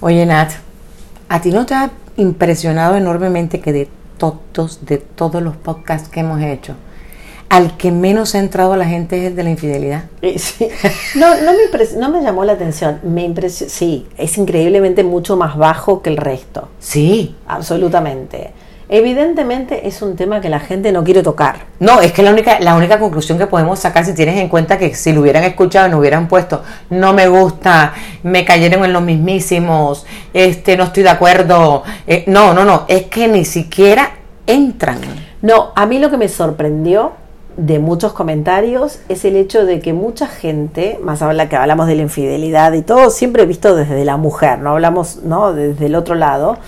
Oye, Nat, ¿a ti no te ha impresionado enormemente que de todos, de todos los podcasts que hemos hecho, al que menos ha entrado la gente es el de la infidelidad? Sí. No, no, me impres- no me llamó la atención. Me impresio- sí, es increíblemente mucho más bajo que el resto. Sí. Absolutamente. Evidentemente es un tema que la gente no quiere tocar. No, es que la única, la única conclusión que podemos sacar, si tienes en cuenta que si lo hubieran escuchado y nos hubieran puesto, no me gusta, me cayeron en los mismísimos, este, no estoy de acuerdo. eh, no, no, no, es que ni siquiera entran. No, a mí lo que me sorprendió de muchos comentarios es el hecho de que mucha gente, más habla que hablamos de la infidelidad y todo, siempre visto desde la mujer, no hablamos no desde el otro lado,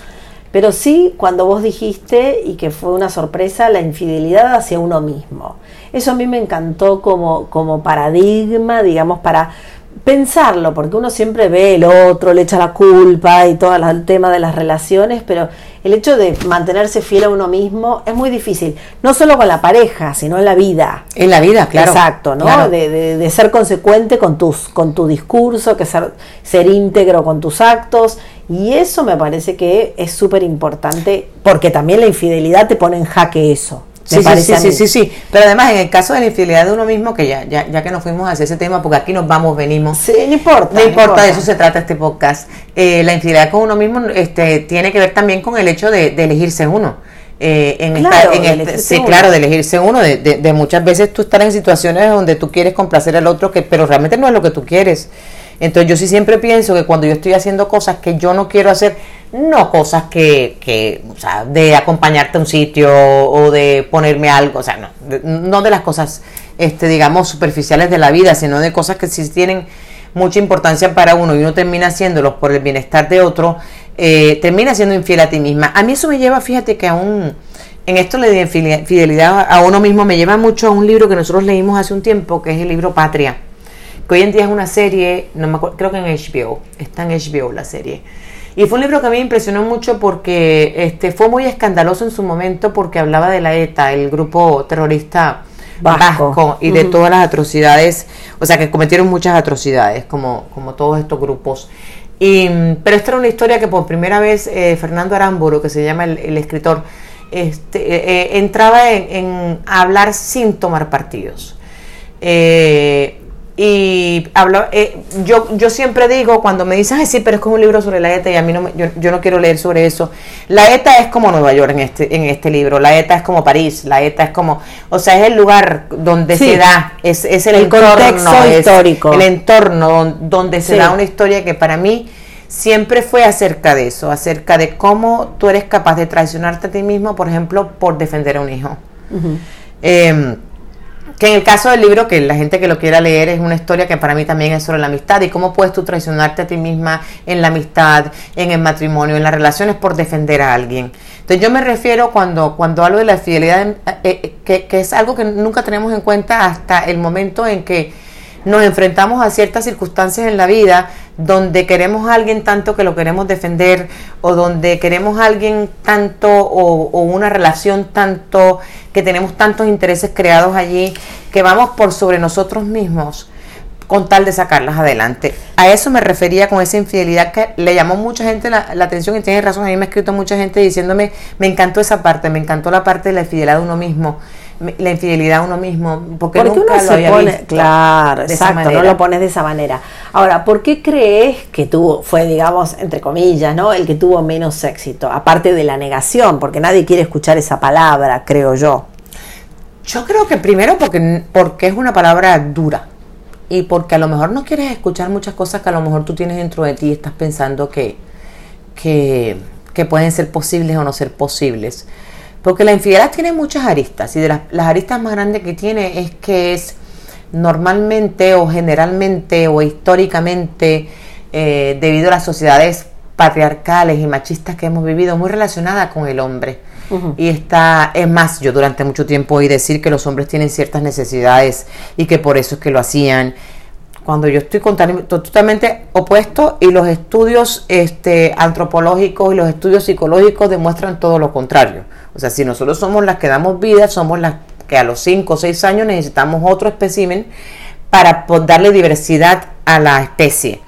pero sí cuando vos dijiste y que fue una sorpresa la infidelidad hacia uno mismo. Eso a mí me encantó como como paradigma, digamos, para pensarlo, porque uno siempre ve el otro, le echa la culpa y todo el tema de las relaciones, pero el hecho de mantenerse fiel a uno mismo es muy difícil, no solo con la pareja, sino en la vida. En la vida, claro. Exacto, ¿no? Claro. De, de- de ser consecuente con tus, con tu discurso, que ser, ser íntegro con tus actos, y eso me parece que es súper importante, porque también la infidelidad te pone en jaque eso. Sí, sí, sí, sí, sí. Pero además, en el caso de la infidelidad de uno mismo, que ya, ya, ya que nos fuimos hacia ese tema, porque aquí nos vamos, venimos. Sí, no importa. No importa, de eso se trata este podcast. Eh, la infidelidad con uno mismo este, tiene que ver también con el hecho de, elegirse uno. Eh, en en este- sí, claro, de elegirse uno, de muchas veces tú estar en situaciones donde tú quieres complacer al otro, que, pero realmente no es lo que tú quieres. Entonces yo sí siempre pienso que cuando yo estoy haciendo cosas que yo no quiero hacer, no cosas que, que o sea, de acompañarte a un sitio o de ponerme algo, o sea, no, de- no de las cosas, este, digamos, superficiales de la vida, sino de cosas que sí tienen mucha importancia para uno y uno termina haciéndolos por el bienestar de otro, eh, termina siendo infiel a ti misma. A mí eso me lleva, fíjate que aún en esto le de fidelidad a uno mismo me lleva mucho a un libro que nosotros leímos hace un tiempo, que es el libro Patria, que hoy en día es una serie, no me acuerdo, creo que en HBO, está en HBO la serie. Y fue un libro que a mí me impresionó mucho porque este, fue muy escandaloso en su momento porque hablaba de la ETA, el grupo terrorista Vasco. vasco, y de todas las atrocidades, o sea que cometieron muchas atrocidades, como, como todos estos grupos. Y, pero esta era una historia que por primera vez eh, Fernando Aramburu, que se llama el, el escritor, este, eh, eh, entraba en, en hablar sin tomar partidos. Eh, y hablo, eh, yo, yo siempre digo, cuando me dicen, ay, sí, pero es como un libro sobre la ETA y a mí no yo, yo no quiero leer sobre eso. La ETA es como Nueva York en este, en este libro, la ETA es como París, la ETA es como, o sea, es el lugar donde Sí. se da, es, es el, El entorno, contexto es histórico. El entorno don- donde se Sí. da una historia que para mí siempre fue acerca de eso, acerca de cómo tú eres capaz de traicionarte a ti mismo, por ejemplo, por defender a un hijo. Eh, que en el caso del libro, que la gente que lo quiera leer, es una historia que para mí también es sobre la amistad y cómo puedes tú traicionarte a ti misma en la amistad, en el matrimonio, en las relaciones por defender a alguien. Entonces yo me refiero cuando, cuando hablo de la fidelidad, eh, eh, que, que es algo que nunca tenemos en cuenta hasta el momento en que nos enfrentamos a ciertas circunstancias en la vida donde queremos a alguien tanto que lo queremos defender o donde queremos a alguien tanto o, una relación tanto que tenemos tantos intereses creados allí que vamos por sobre nosotros mismos con tal de sacarlas adelante. A eso me refería con esa infidelidad que le llamó mucha gente la, la atención y tiene razón, a mí me ha escrito mucha gente diciéndome, me encantó esa parte, me encantó la parte de la infidelidad de uno mismo, la infidelidad a uno mismo, porque, Porque nunca uno lo se había pone, visto claro, exacto, no lo pones de esa manera. Ahora, ¿por qué crees que tuvo, fue, digamos, entre comillas, ¿no? El que tuvo menos éxito, aparte de la negación, porque nadie quiere escuchar esa palabra, creo yo. Yo creo que primero porque, porque es una palabra dura y porque a lo mejor no quieres escuchar muchas cosas que a lo mejor tú tienes dentro de ti y estás pensando que, que, que pueden ser posibles o no ser posibles. Porque la infidelidad tiene muchas aristas y de las, las aristas más grandes que tiene es que es normalmente o generalmente o históricamente eh, debido a las sociedades patriarcales y machistas que hemos vivido muy relacionada con el hombre. Y está, es más, yo durante mucho tiempo oí decir que los hombres tienen ciertas necesidades y que por eso es que lo hacían. Cuando yo estoy contan- totalmente opuesto y los estudios este, antropológicos y los estudios psicológicos demuestran todo lo contrario. O sea, si nosotros somos las que damos vida, somos las que a los 5 o 6 años necesitamos otro espécimen para darle diversidad a la especie.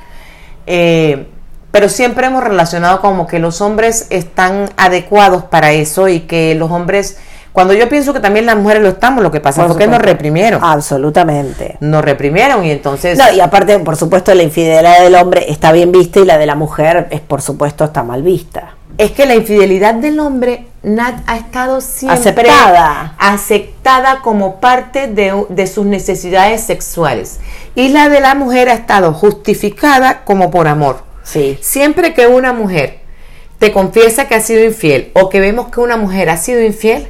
Eh, pero siempre hemos relacionado como que los hombres están adecuados para eso y que los hombres cuando yo pienso que también las mujeres lo estamos, lo que pasa es que nos reprimieron. Absolutamente. Nos reprimieron y entonces... No, y aparte, por supuesto, la infidelidad del hombre está bien vista y la de la mujer es, por supuesto, está mal vista. Es que la infidelidad del hombre, Nat, ha estado siempre aceptada, aceptada como parte de, de sus necesidades sexuales. Y la de la mujer ha estado justificada como por amor. Sí. Siempre que una mujer te confiesa que ha sido infiel o que vemos que una mujer ha sido infiel,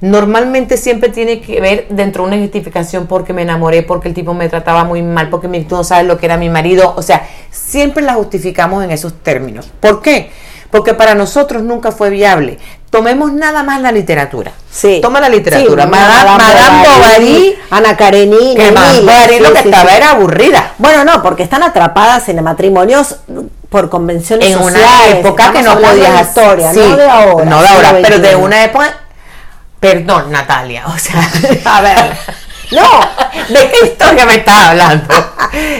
normalmente siempre tiene que ver dentro de una justificación porque me enamoré, porque el tipo me trataba muy mal, porque tú no sabes lo que era mi marido. O sea, siempre la justificamos en esos términos. ¿Por qué? Porque para nosotros nunca fue viable. Tomemos nada más la literatura. Sí. Toma la literatura. Sí, Madame, Madame Bovary, Ana Karenina. que Bovary lo que estaba era aburrida. Bueno, no, porque están atrapadas en matrimonios por convenciones En sociales. una época que no hablando de podías historia, sí, no de ahora. No de ahora, pero de una época. Perdón, Natalia. O sea, A ver. No, ¿De qué historia me estás hablando?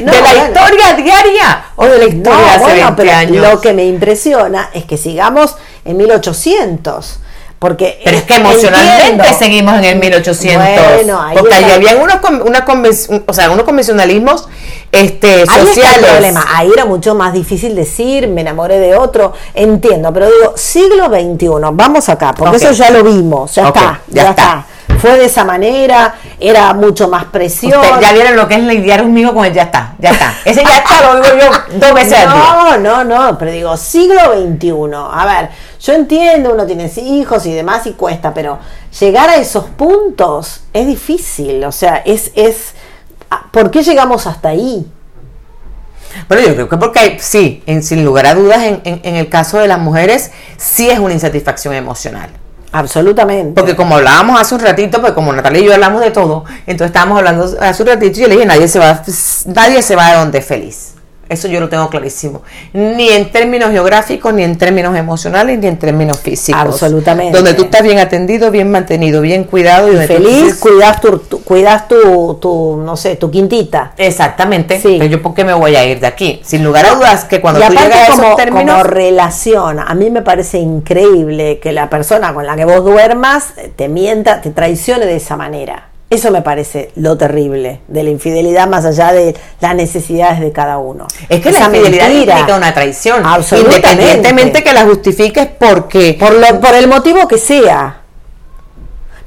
No, ¿De la bueno. historia diaria o de la historia no, de hace bueno, 20 pero años? lo que me impresiona es que sigamos en 1800. Porque Pero es que emocionalmente entiendo. seguimos en el 1800. Bueno, ahí porque ahí está. habían unos, una conven- o sea, unos convencionalismos este, Ahí está el sociales. problema. Ahí era mucho más difícil decir, me enamoré de otro. Entiendo, pero digo, siglo XXI, vamos acá, porque eso ya lo vimos, ya está, ya ya, está. está. Fue de esa manera, era mucho más presión. Usted ya vieron lo que es lidiar conmigo con el ya está, ya está. Ese ya está lo digo yo dos veces al día. No, no, no, pero digo, siglo XXI. A ver, yo entiendo, uno tiene hijos y demás y cuesta, pero llegar a esos puntos es difícil. O sea, es, es, ¿por qué llegamos hasta ahí? Pero yo creo que porque hay- sí, en- sin lugar a dudas, en, en- en el caso de las mujeres, sí es una insatisfacción emocional. Absolutamente. Porque como hablábamos hace un ratito, pues como Natalia y yo hablamos de todo, entonces estábamos hablando hace un ratito y yo le dije, nadie se va, nadie se va de donde es feliz. Eso yo lo tengo clarísimo. Ni en términos geográficos, ni en términos emocionales, ni en términos físicos. Absolutamente. Donde tú estás bien atendido, bien mantenido, bien cuidado y, tú feliz, dices- cuidas tu, tu- cuidas tu, tu, no sé, tu quintita. Exactamente. Sí. Pero yo, ¿por qué me voy a ir de aquí? Sin lugar a dudas, que cuando y tú llegas a como, esos términos. como relación, a mí me parece increíble que la persona con la que vos duermas te mienta, te traicione de esa manera. Eso me parece lo terrible de la infidelidad más allá de las necesidades de cada uno. Es que Esa la infidelidad mentira. implica una traición. Absolutamente. Independientemente que la justifiques porque. por, lo- por el motivo que sea.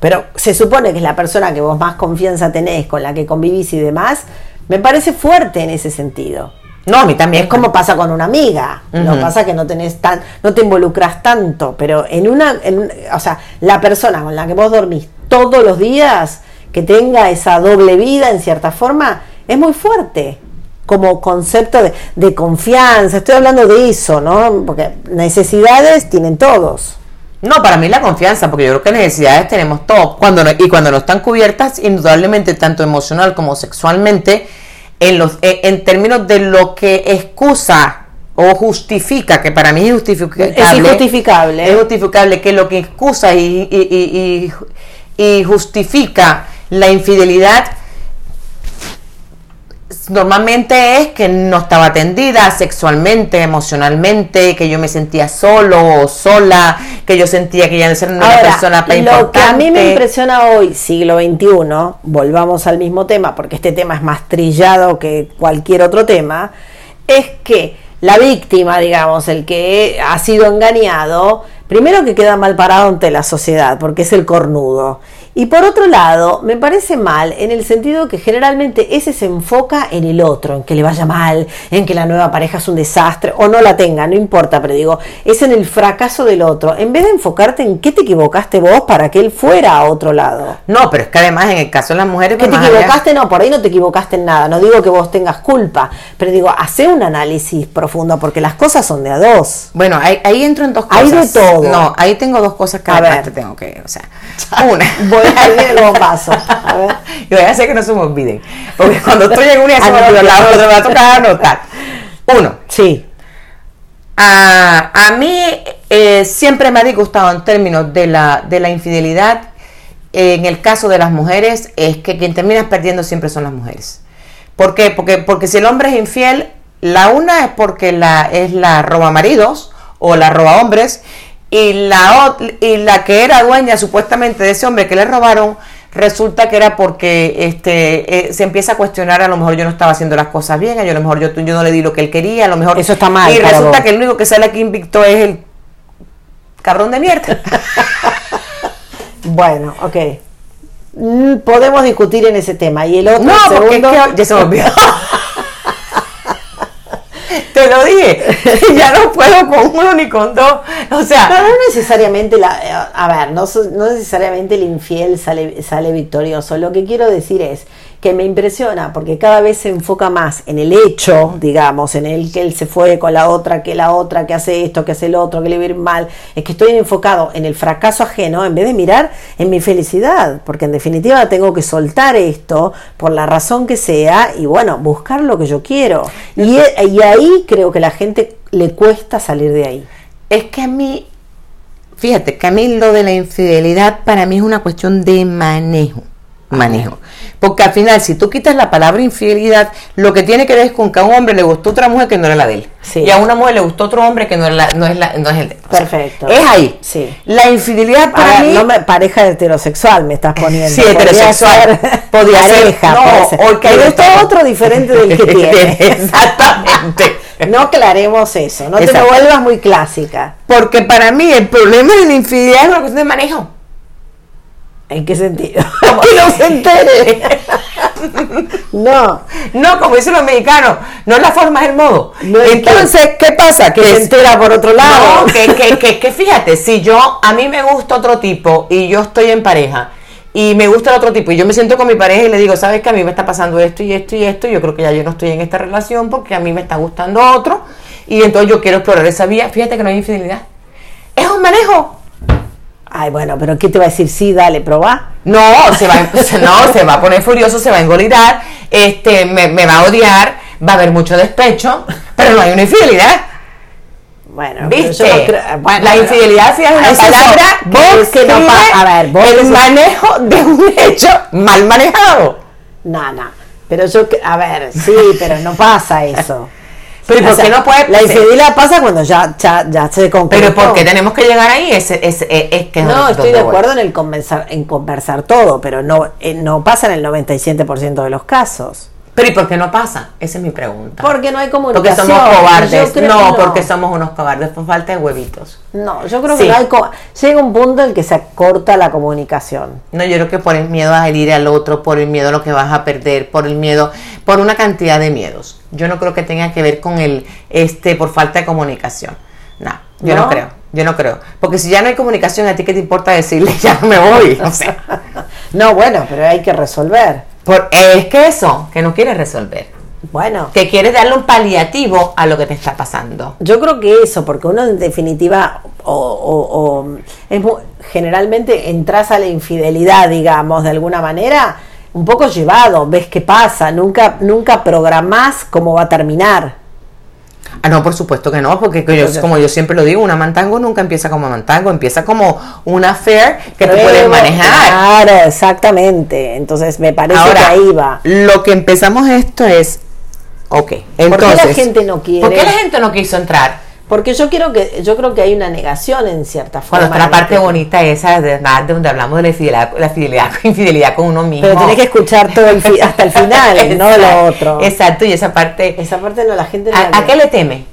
Pero se supone que es la persona que vos más confianza tenés, con la que convivís y demás, me parece fuerte en ese sentido. No, a mí también. Es como pasa con una amiga. Lo Ujú. que pasa que no tenés tan, no te involucras tanto, pero en una, en o sea, la persona con la que vos dormís todos los días, que tenga esa doble vida en cierta forma, es muy fuerte como concepto de, de confianza. Estoy hablando de eso, ¿no? Porque necesidades tienen todos. No, para mí la confianza, porque yo creo que necesidades tenemos todos. Cuando no- y cuando no están cubiertas, indudablemente, tanto emocional como sexualmente, en, los, eh, en términos de lo que excusa o justifica, que para mí es justificable. Es injustificable. Es justificable que lo que excusa y- y- y- y justifica la infidelidad normalmente es que no estaba atendida sexualmente, emocionalmente, que yo me sentía solo o sola, que yo sentía que ya no era una Ahora, persona tan lo que a mí me impresiona hoy, siglo XXI, volvamos al mismo tema, porque este tema es más trillado que cualquier otro tema, es que la víctima, digamos, el que ha sido engañado, primero que queda mal parado ante la sociedad, porque es el cornudo. Y por otro lado, me parece mal en el sentido que generalmente ese se enfoca en el otro, en que le vaya mal, en que la nueva pareja es un desastre, o no la tenga, no importa, pero digo, es en el fracaso del otro, en vez de enfocarte en qué te equivocaste vos para que él fuera a otro lado. No, pero es que además en el caso de las mujeres... Que te allá- equivocaste, no, por ahí no te equivocaste en nada, no digo que vos tengas culpa, pero digo, hace un análisis profundo, porque las cosas son de a dos. Bueno, ahí, ahí entro en dos cosas. Hay de todo. No, ahí tengo dos cosas que A ver. te tengo que... O sea, una... Voy a bombazo. A ver. Y voy a hacer que no se me olviden. Porque cuando estoy en una se me Anota. olvida la otra, me va a tocar anotar. Uno, Sí, A, a mí eh, siempre me ha disgustado en términos de la, de la infidelidad, eh, en el caso de las mujeres, es que quien termina perdiendo siempre son las mujeres. ¿Por qué? Porque, porque si el hombre es infiel, La una es porque la, es la roba maridos o la roba hombres y la, y la que era dueña supuestamente de ese hombre que le robaron resulta que era porque este eh, se empieza a cuestionar a lo mejor yo no estaba haciendo las cosas bien, a, lo mejor yo, yo no le di lo que él quería, a lo mejor eso está mal. Y resulta que el único que sale aquí invicto es el cabrón de mierda. bueno, ok. Podemos discutir en ese tema. Y el otro, no, porque ya se me olvidó. Te lo dije, ya no puedo con uno ni con dos. O sea, no necesariamente la, a ver, no, no necesariamente el infiel sale, sale victorioso. Lo que quiero decir es que me impresiona porque cada vez se enfoca más en el hecho, digamos, en el que él se fue con la otra, que la otra, que hace esto, que hace el otro, que le va a ir mal. Es que estoy enfocado en el fracaso ajeno en vez de mirar en mi felicidad, porque en definitiva tengo que soltar esto por la razón que sea y bueno, buscar lo que yo quiero. Y, y ahí creo que la gente le cuesta salir de ahí. Es que a mí, fíjate, que a mí lo de la infidelidad para mí es una cuestión de manejo manejo. Porque al final, si tú quitas la palabra infidelidad, lo que tiene que ver es con que a un hombre le gustó otra mujer que no era la de él. Y a una mujer le gustó otro hombre que no, era no, es, la, no es el de él. Perfecto. es ahí. Sí. La infidelidad para mí... No me, pareja heterosexual me estás poniendo. Sí, heterosexual. Podría pareja, ser. No, o que gustó otro diferente del que tiene. Exactamente. No aclaremos eso, no te lo vuelvas muy clásica. Porque para mí el problema de la infidelidad es una cuestión de manejo. ¿En qué sentido? que no se entere. no, no, como dicen los mexicanos, no es la forma, es el modo. Entonces, ¿qué pasa? Que, se entera por otro lado. No, que, que, que, fíjate, si yo, a mí me gusta otro tipo y yo estoy en pareja y me gusta el otro tipo y yo me siento con mi pareja y le digo, ¿sabes que a mí me está pasando esto y esto y esto? Yo creo que ya yo no estoy en esta relación porque a mí me está gustando otro y entonces yo quiero explorar esa vía. Fíjate que no hay infidelidad. Es un manejo. Ay, bueno, pero ¿qué te va a decir? Sí, dale, probá. No, se va, no, se va a poner furioso, se va a engolitar, este, me, va a odiar, va a haber mucho despecho, pero no hay una infidelidad. Bueno, ¿viste? la infidelidad sí es una palabra vos que, no a ver, vos el manejo de un hecho mal manejado. No, no. Pero yo, a ver, sí, pero no pasa eso. Pero ¿por qué no puede La infidelidad pasa cuando ya, ya, ya se concretó. Pero ¿por qué tenemos que llegar ahí? Es, es, es, que no, estoy de acuerdo en el conversar, en conversar todo, pero no, eh, no pasa en el 97% de los casos. Pero ¿y por qué no pasa? Esa es mi pregunta. Porque no hay comunicación. Porque somos cobardes. No, porque somos unos cobardes. Por falta de huevitos. No, yo creo que no hay. Llega un punto en que se corta la comunicación. No, yo creo que por el miedo a herir al otro, por el miedo a lo que vas a perder, por el miedo, por una cantidad de miedos. Yo no creo que tenga que ver con el, este, por falta de comunicación. No, yo no, creo. Yo no creo. Porque si ya no hay comunicación, ¿a ti qué te importa decirle ya no me voy? O sea. no, bueno, pero hay que resolver. Por, es que eso, que no quieres resolver. Bueno. Que quieres darle un paliativo a lo que te está pasando. Yo creo que eso, porque uno en definitiva, o, es generalmente entras a la infidelidad, digamos, de alguna manera, un poco llevado, ves qué pasa, nunca, nunca programás cómo va a terminar. Ah, no, por supuesto que no, porque como yo siempre lo digo, una mantango nunca empieza como mantango, empieza como una affair que tú puedes manejar. Claro, exactamente. Entonces me parece que ahí va. Lo que empezamos esto es, ok, entonces. ¿Por qué la gente no quiere? ¿Por qué la gente no quiso entrar? Porque yo quiero que yo creo que hay una negación en cierta forma. Bueno, la parte bonita esa de, de donde hablamos de la fidelidad, la fidelidad, infidelidad con uno mismo. Pero tienes que escuchar todo el hasta el final, no lo otro. Exacto, y esa parte. Esa parte no la gente. ¿A, qué le teme?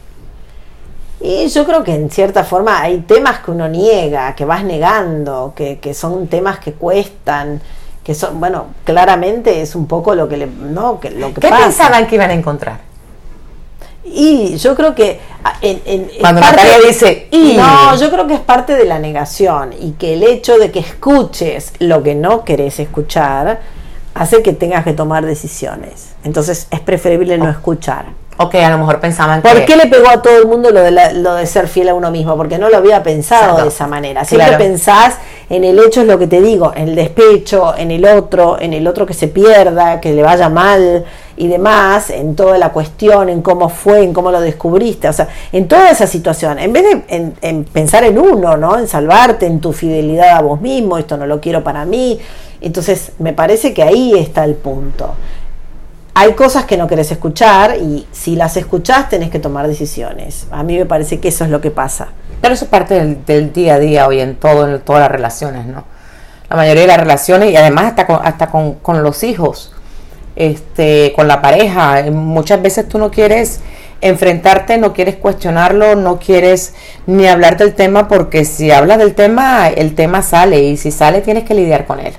Y yo creo que en cierta forma hay temas que uno niega, que vas negando, que, que son temas que cuestan, que son, bueno, claramente es un poco lo que le, no, que lo que ¿Qué pensaban que iban a encontrar? Y yo creo que ah, en, cuando Natalia dice y no, yo creo que es parte de la negación y que el hecho de que escuches lo que no querés escuchar hace que tengas que tomar decisiones. Entonces es preferible no escuchar. Ok, a lo mejor pensaban ¿Por qué le pegó a todo el mundo lo de, lo de ser fiel a uno mismo? Porque no lo había pensado de esa manera. Siempre pensás en el hecho, es lo que te digo, en el despecho, en el otro, en el otro que se pierda, que le vaya mal y demás, en toda la cuestión, en cómo fue, en cómo lo descubriste, o sea, en toda esa situación. En vez de en pensar en uno, ¿no? En salvarte, en tu fidelidad a vos mismo, esto no lo quiero para mí. Entonces, me parece que ahí está el punto hay cosas que no querés escuchar y si las escuchás tenés que tomar decisiones. A mí me parece que eso es lo que pasa. Pero eso es parte del, día a día hoy en todo, en todas las relaciones, ¿no? La mayoría de las relaciones y además hasta con, hasta con, con los hijos, este, con la pareja. Muchas veces tú no quieres enfrentarte, no quieres cuestionarlo, no quieres ni hablar del tema porque si hablas del tema, el tema sale y si sale tienes que lidiar con él.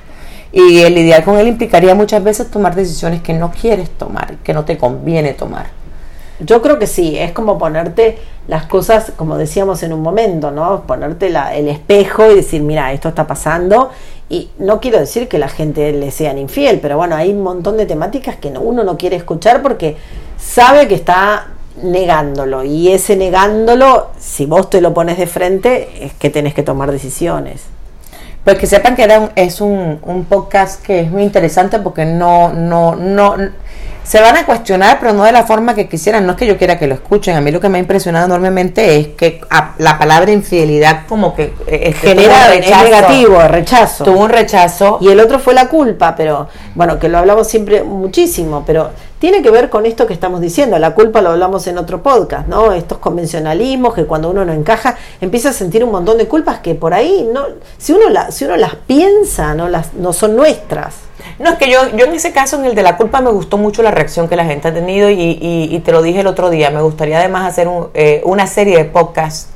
Y el lidiar con él implicaría muchas veces tomar decisiones que no quieres tomar, que no te conviene tomar. Yo creo que sí, es como ponerte las cosas, como decíamos en un momento, ¿no? Ponerte la, el espejo y decir, mira, esto está pasando. Y no quiero decir que la gente le sean infiel, pero bueno, hay un montón de temáticas que uno no quiere escuchar porque sabe que está negándolo. Y ese negándolo, si vos te lo pones de frente, es que tenés que tomar decisiones. Pues que sepan que era es un, un, podcast que es muy interesante porque no, no, no, se van a cuestionar, pero no de la forma que quisieran. No es que yo quiera que lo escuchen. A mí lo que me ha impresionado enormemente es que la palabra infidelidad como que eh, genera rechazo, negativo, rechazo. Tuvo un rechazo. Y el otro fue la culpa, pero bueno, que lo hablamos siempre muchísimo, pero tiene que ver con esto que estamos diciendo. La culpa lo hablamos en otro podcast, ¿no? Estos convencionalismos que cuando uno no encaja empieza a sentir un montón de culpas que por ahí no, si uno la, si uno las piensa, no las, no son nuestras. No, es que yo, yo en ese caso, en el de la culpa, me gustó mucho la reacción que la gente ha tenido y, te lo dije el otro día. Me gustaría además hacer eh, una serie de podcasts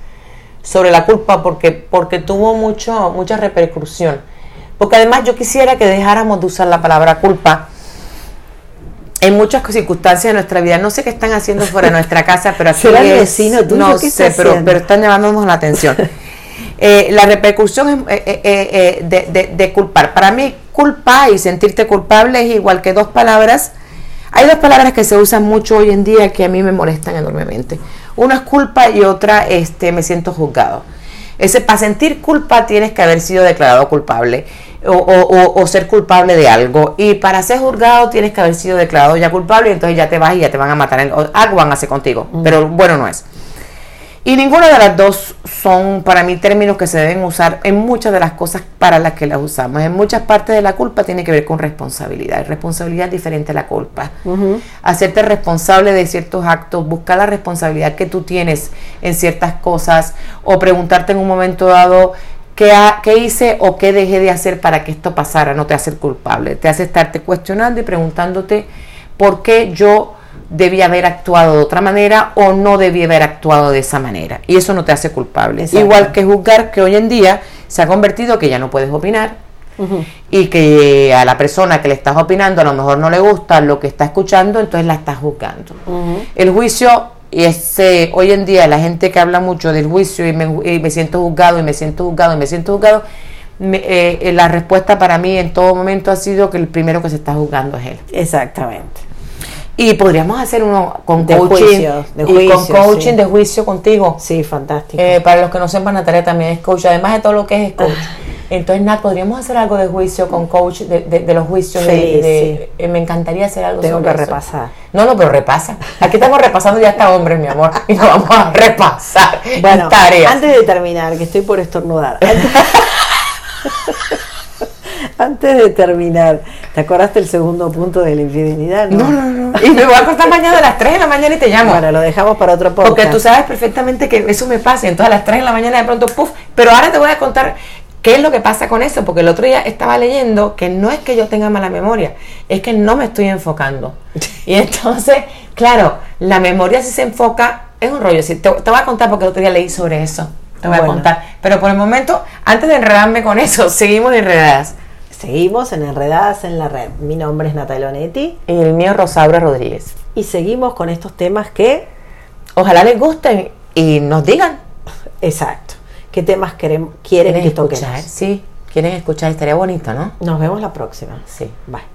sobre la culpa porque, porque tuvo mucho, mucha repercusión. Porque además yo quisiera que dejáramos de usar la palabra culpa en muchas circunstancias de nuestra vida. No sé qué están haciendo fuera de nuestra casa, pero aquí ¿Será el vecino no sé, pero, pero, están llamándonos la atención. Eh, la repercusión es, eh, de, de, culpar. Para mí, culpa y sentirte culpable es igual que dos palabras. Hay dos palabras que se usan mucho hoy en día que a mí me molestan enormemente. Una es culpa y otra este, me siento juzgado. Ese, para sentir culpa tienes que haber sido declarado culpable o, ser culpable de algo. Y para ser juzgado tienes que haber sido declarado ya culpable y entonces ya te vas y ya te van a matar. Algo van a hacer contigo, mm. pero bueno no es. Y ninguna de las dos son para mí términos que se deben usar en muchas de las cosas para las que las usamos. En muchas partes de la culpa tiene que ver con responsabilidad. Responsabilidad es diferente a la culpa. Hacerte responsable de ciertos actos, buscar la responsabilidad que tú tienes en ciertas cosas o preguntarte en un momento dado qué, qué hice o qué dejé de hacer para que esto pasara. No te hace culpable. Te hace estarte cuestionando y preguntándote por qué yo debía haber actuado de otra manera o no debía haber actuado de esa manera. Y eso no te hace culpable. Igual que juzgar que hoy en día se ha convertido que ya no puedes opinar y que a la persona que le estás opinando a lo mejor no le gusta lo que está escuchando, entonces la estás juzgando. El juicio y ese, hoy en día la gente que habla mucho del juicio y me, siento juzgado y me siento juzgado y me siento juzgado, eh, la respuesta para mí en todo momento ha sido que el primero que se está juzgando es él. Exactamente. Y podríamos hacer uno con de coaching, de con coaching de juicio contigo. Sí, fantástico. Eh, para los que no sepan, Natalia también es coach, además de todo lo que es coach. Entonces, Nat, podríamos hacer algo de juicio con coach, de, de, los juicios. Sí, de, eh, me encantaría hacer algo Tengo que repasar. No, no, pero repasa. Aquí estamos repasando ya hasta hombres, mi amor, y nos vamos a repasar. Bueno, antes de terminar, que estoy por estornudar. Antes de terminar, ¿te acordaste el segundo punto de la infidelidad? No, no, no. Y me voy a acostar mañana a las 3 de la mañana y te llamo. Bueno, lo dejamos para otro podcast. Porque tú sabes perfectamente que eso me pasa. Entonces a las 3 de la mañana de pronto, puff. Pero ahora te voy a contar qué es lo que pasa con eso. Porque el otro día estaba leyendo que no es que yo tenga mala memoria, es que no me estoy enfocando. Y entonces, claro, la memoria si se enfoca es un rollo. Te, te voy a contar porque el otro día leí sobre eso. Te voy a contar. Pero por el momento, antes de enredarme con eso, seguimos enredadas. Seguimos en Enredadas en la Red. Mi nombre es Natalia Onetti. Y el mío Rosaura Rodríguez. Y seguimos con estos temas que ojalá les gusten y nos digan. Exacto. ¿Qué temas quieren, quieren que escuchar? Sí, quieren escuchar. Estaría bonito, ¿no? Nos vemos la próxima. Sí, bye.